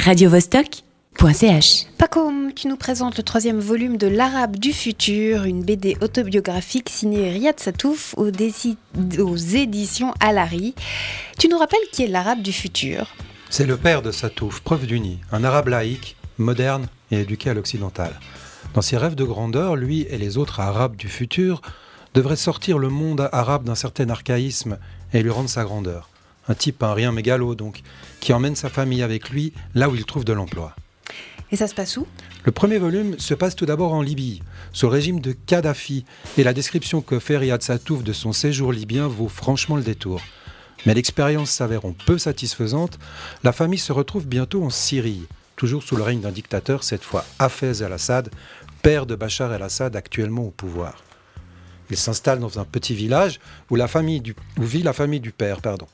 radiovostok.ch. Paco, tu nous présentes le troisième volume de L'Arabe du futur, une BD autobiographique signée Riyad Satouf aux, aux éditions Alary. Tu nous rappelles qui est l'Arabe du futur? C'est le père de Satouf, preuve d'uni, un arabe laïque, moderne et éduqué à l'occidental. Dans ses rêves de grandeur, lui et les autres arabes du futur devraient sortir le monde arabe d'un certain archaïsme et lui rendre sa grandeur. Un type, un rien mégalo donc, qui emmène sa famille avec lui là où il trouve de l'emploi. Et ça se passe où? Le premier volume se passe tout d'abord en Libye, sous le régime de Kadhafi, et la description que fait Riyad Satouf de son séjour libyen vaut franchement le détour. Mais l'expérience s'avérant peu satisfaisante, la famille se retrouve bientôt en Syrie, toujours sous le règne d'un dictateur, cette fois Hafez el-Assad, père de Bachar el-Assad actuellement au pouvoir. Il s'installe dans un petit village où, la famille du, où vit la famille du père. Pardon.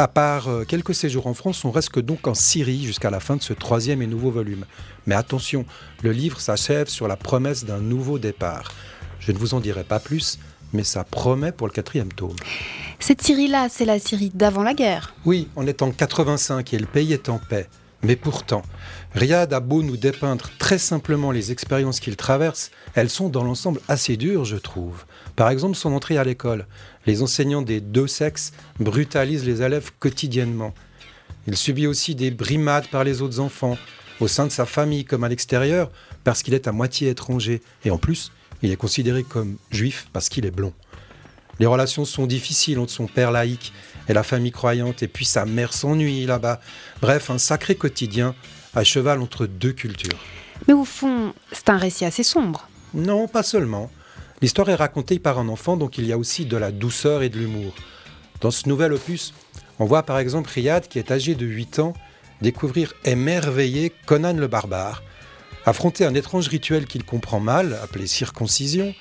À part euh, quelques séjours en France, on reste donc en Syrie jusqu'à la fin de ce troisième et nouveau volume. Mais attention, le livre s'achève sur la promesse d'un nouveau départ. Je ne vous en dirai pas plus, mais ça promet pour le quatrième tome. Cette Syrie-là, c'est la Syrie d'avant la guerre Oui, on est en 85 et le pays est en paix. Mais pourtant, Riyad a beau nous dépeindre très simplement les expériences qu'il traverse, elles sont dans l'ensemble assez dures, je trouve. Par exemple, son entrée à l'école. Les enseignants des deux sexes brutalisent les élèves quotidiennement. Il subit aussi des brimades par les autres enfants, au sein de sa famille comme à l'extérieur, parce qu'il est à moitié étranger. Et en plus, il est considéré comme juif parce qu'il est blond. Les relations sont difficiles entre son père laïque et la famille croyante, et puis sa mère s'ennuie là-bas. Bref, un sacré quotidien à cheval entre deux cultures. Mais au fond, c'est un récit assez sombre. Non, pas seulement. L'histoire est racontée par un enfant, donc il y a aussi de la douceur et de l'humour. Dans ce nouvel opus, on voit par exemple Riyad, qui est âgé de 8 ans, découvrir émerveillé Conan le barbare, affronter un étrange rituel qu'il comprend mal, appelé circoncision,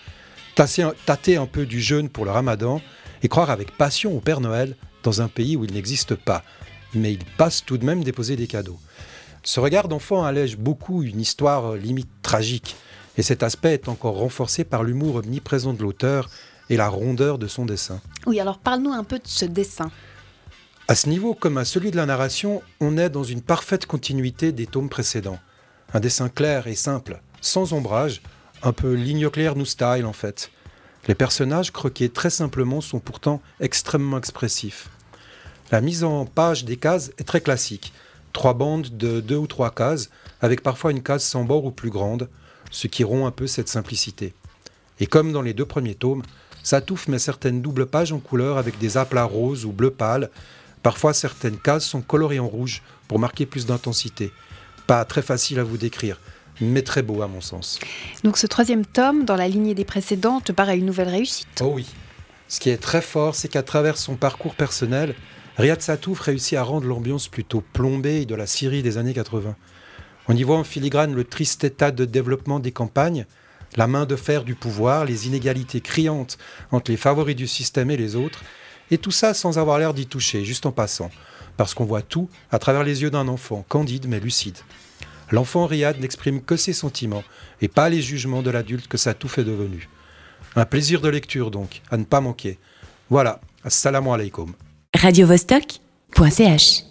tâter un peu du jeûne pour le ramadan, et croire avec passion au Père Noël dans un pays où il n'existe pas. Mais il passe tout de même déposer des cadeaux. Ce regard d'enfant allège beaucoup une histoire euh, limite tragique, et cet aspect est encore renforcé par l'humour omniprésent de l'auteur et la rondeur de son dessin. Oui, alors parle-nous un peu de ce dessin. À ce niveau, comme à celui de la narration, on est dans une parfaite continuité des tomes précédents. Un dessin clair et simple, sans ombrage, un peu ligne claire nous style en fait. Les personnages croqués très simplement sont pourtant extrêmement expressifs. La mise en page des cases est très classique. Trois bandes de deux ou trois cases, avec parfois une case sans bord ou plus grande, ce qui rompt un peu cette simplicité. Et comme dans les deux premiers tomes, Satouf met certaines doubles pages en couleur avec des aplats roses ou bleu pâle. Parfois, certaines cases sont colorées en rouge pour marquer plus d'intensité. Pas très facile à vous décrire, mais très beau à mon sens. Donc ce troisième tome, dans la lignée des précédents, te paraît une nouvelle réussite Oh oui. Ce qui est très fort, c'est qu'à travers son parcours personnel, Riyad Satouf réussit à rendre l'ambiance plutôt plombée de la Syrie des années 80. On y voit en filigrane le triste état de développement des campagnes, la main de fer du pouvoir, les inégalités criantes entre les favoris du système et les autres, et tout ça sans avoir l'air d'y toucher, juste en passant, parce qu'on voit tout à travers les yeux d'un enfant, candide mais lucide. L'enfant Riyad n'exprime que ses sentiments et pas les jugements de l'adulte que ça tout fait devenu. Un plaisir de lecture donc, à ne pas manquer. Voilà, assalamu alaikum. radiovostok.ch